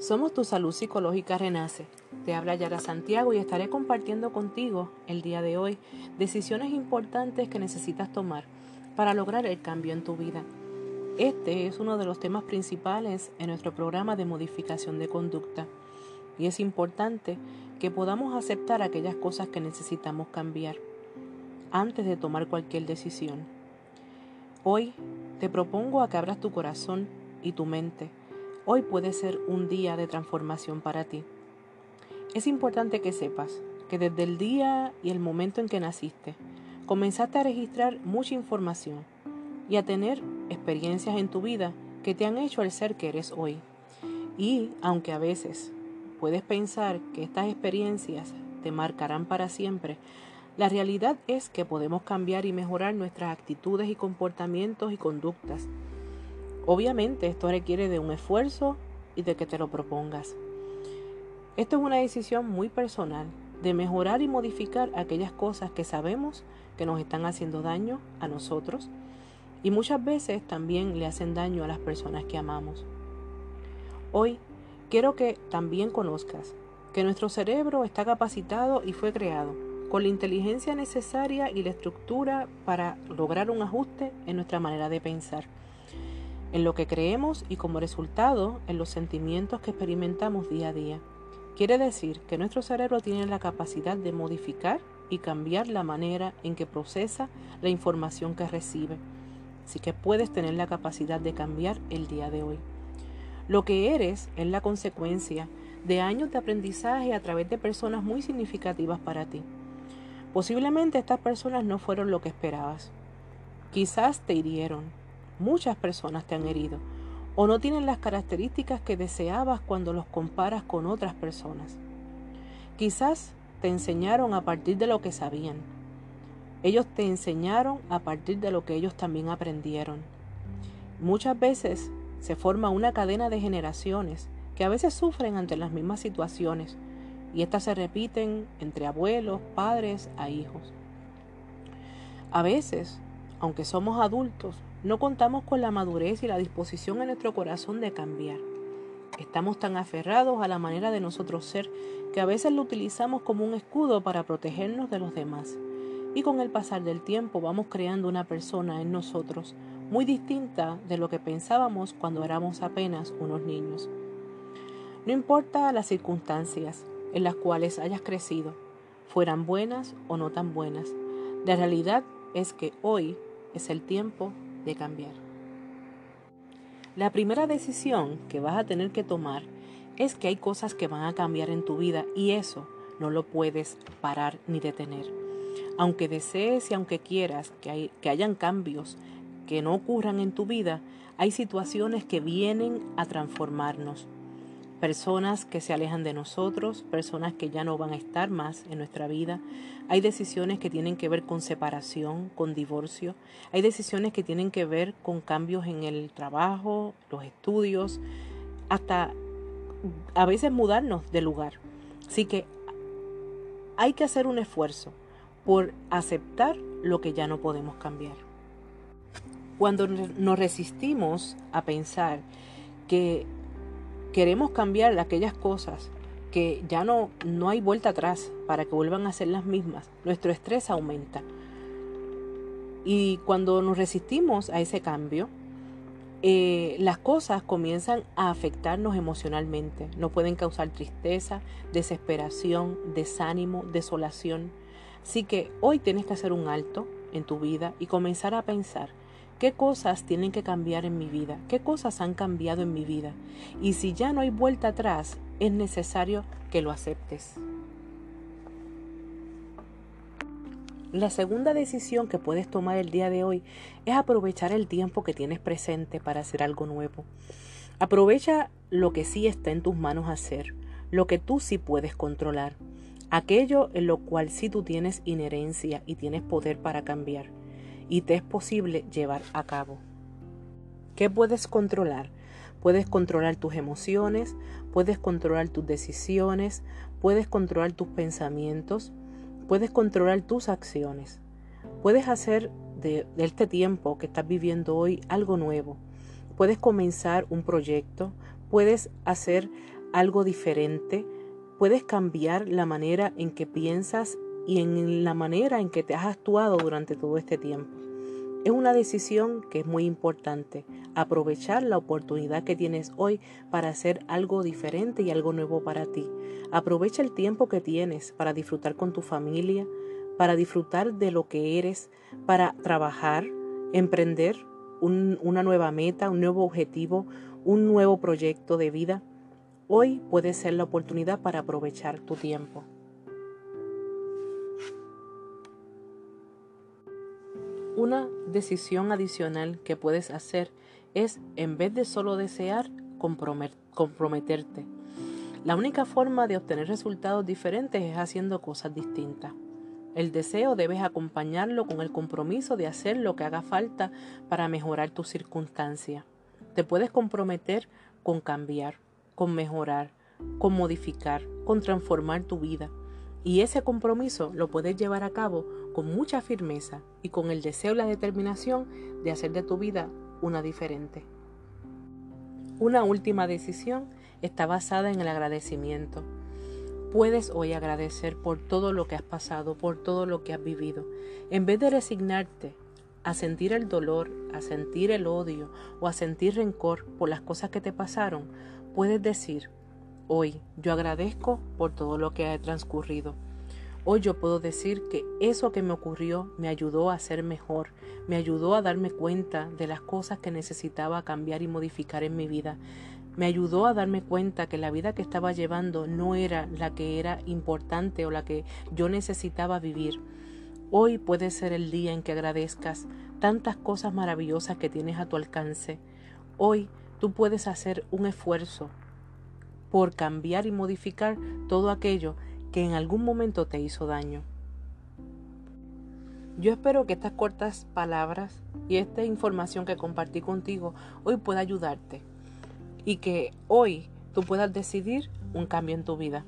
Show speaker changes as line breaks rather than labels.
Somos tu salud psicológica Renace. Te habla Yara Santiago y estaré compartiendo contigo el día de hoy decisiones importantes que necesitas tomar para lograr el cambio en tu vida. Este es uno de los temas principales en nuestro programa de modificación de conducta y es importante que podamos aceptar aquellas cosas que necesitamos cambiar antes de tomar cualquier decisión. Hoy te propongo a que abras tu corazón y tu mente Hoy puede ser un día de transformación para ti. Es importante que sepas que desde el día y el momento en que naciste, comenzaste a registrar mucha información y a tener experiencias en tu vida que te han hecho el ser que eres hoy. Y aunque a veces puedes pensar que estas experiencias te marcarán para siempre, la realidad es que podemos cambiar y mejorar nuestras actitudes y comportamientos y conductas Obviamente esto requiere de un esfuerzo y de que te lo propongas. Esto es una decisión muy personal de mejorar y modificar aquellas cosas que sabemos que nos están haciendo daño a nosotros y muchas veces también le hacen daño a las personas que amamos. Hoy quiero que también conozcas que nuestro cerebro está capacitado y fue creado con la inteligencia necesaria y la estructura para lograr un ajuste en nuestra manera de pensar en lo que creemos y como resultado en los sentimientos que experimentamos día a día. Quiere decir que nuestro cerebro tiene la capacidad de modificar y cambiar la manera en que procesa la información que recibe. Así que puedes tener la capacidad de cambiar el día de hoy. Lo que eres es la consecuencia de años de aprendizaje a través de personas muy significativas para ti. Posiblemente estas personas no fueron lo que esperabas. Quizás te hirieron, Muchas personas te han herido o no tienen las características que deseabas cuando los comparas con otras personas. Quizás te enseñaron a partir de lo que sabían. Ellos te enseñaron a partir de lo que ellos también aprendieron. Muchas veces se forma una cadena de generaciones que a veces sufren ante las mismas situaciones y estas se repiten entre abuelos, padres a hijos. A veces, aunque somos adultos, no contamos con la madurez y la disposición en nuestro corazón de cambiar. Estamos tan aferrados a la manera de nosotros ser que a veces lo utilizamos como un escudo para protegernos de los demás. Y con el pasar del tiempo vamos creando una persona en nosotros muy distinta de lo que pensábamos cuando éramos apenas unos niños. No importa las circunstancias en las cuales hayas crecido, fueran buenas o no tan buenas, la realidad es que hoy es el tiempo de cambiar. La primera decisión que vas a tener que tomar es que hay cosas que van a cambiar en tu vida y eso no lo puedes parar ni detener. Aunque desees y aunque quieras que, que hayan cambios que no ocurran en tu vida, hay situaciones que vienen a transformarnos personas que se alejan de nosotros, personas que ya no van a estar más en nuestra vida. Hay decisiones que tienen que ver con separación, con divorcio. Hay decisiones que tienen que ver con cambios en el trabajo, los estudios, hasta a veces mudarnos de lugar. Así que hay que hacer un esfuerzo por aceptar lo que ya no podemos cambiar. Cuando nos resistimos a pensar que queremos cambiar aquellas cosas que ya no, no hay vuelta atrás para que vuelvan a ser las mismas, nuestro estrés aumenta. Y cuando nos resistimos a ese cambio, eh, las cosas comienzan a afectarnos emocionalmente. No pueden causar tristeza, desesperación, desánimo, desolación. Así que hoy tienes que hacer un alto en tu vida y comenzar a pensar ¿Qué cosas tienen que cambiar en mi vida? ¿Qué cosas han cambiado en mi vida? Y si ya no hay vuelta atrás, es necesario que lo aceptes. La segunda decisión que puedes tomar el día de hoy es aprovechar el tiempo que tienes presente para hacer algo nuevo. Aprovecha lo que sí está en tus manos hacer, lo que tú sí puedes controlar, aquello en lo cual sí tú tienes inherencia y tienes poder para cambiar y te es posible llevar a cabo. ¿Qué puedes controlar? Puedes controlar tus emociones, puedes controlar tus decisiones, puedes controlar tus pensamientos, puedes controlar tus acciones. Puedes hacer de, este tiempo que estás viviendo hoy algo nuevo. Puedes comenzar un proyecto, puedes hacer algo diferente, puedes cambiar la manera en que piensas y en la manera en que te has actuado durante todo este tiempo. Es una decisión que es muy importante, aprovechar la oportunidad que tienes hoy para hacer algo diferente y algo nuevo para ti. Aprovecha el tiempo que tienes para disfrutar con tu familia, para disfrutar de lo que eres, para trabajar, emprender una nueva meta, un nuevo objetivo, un nuevo proyecto de vida. Hoy puede ser la oportunidad para aprovechar tu tiempo. Una decisión adicional que puedes hacer es, en vez de solo desear, comprometerte. La única forma de obtener resultados diferentes es haciendo cosas distintas. El deseo debes acompañarlo con el compromiso de hacer lo que haga falta para mejorar tus circunstancias. Te puedes comprometer con cambiar, con mejorar, con modificar, con transformar tu vida. Y ese compromiso lo puedes llevar a cabo con mucha firmeza y con el deseo y la determinación de hacer de tu vida una diferente. Una última decisión está basada en el agradecimiento. Puedes hoy agradecer por todo lo que has pasado, por todo lo que has vivido. En vez de resignarte a sentir el dolor, a sentir el odio o a sentir rencor por las cosas que te pasaron, puedes decir, hoy yo agradezco por todo lo que ha transcurrido. Hoy yo puedo decir que eso que me ocurrió me ayudó a ser mejor, me ayudó a darme cuenta de las cosas que necesitaba cambiar y modificar en mi vida. Me ayudó a darme cuenta que la vida que estaba llevando no era la que era importante o la que yo necesitaba vivir. Hoy puede ser el día en que agradezcas tantas cosas maravillosas que tienes a tu alcance. Hoy tú puedes hacer un esfuerzo por cambiar y modificar todo aquello que en algún momento te hizo daño. Yo espero que estas cortas palabras y esta información que compartí contigo hoy pueda ayudarte y que hoy tú puedas decidir un cambio en tu vida.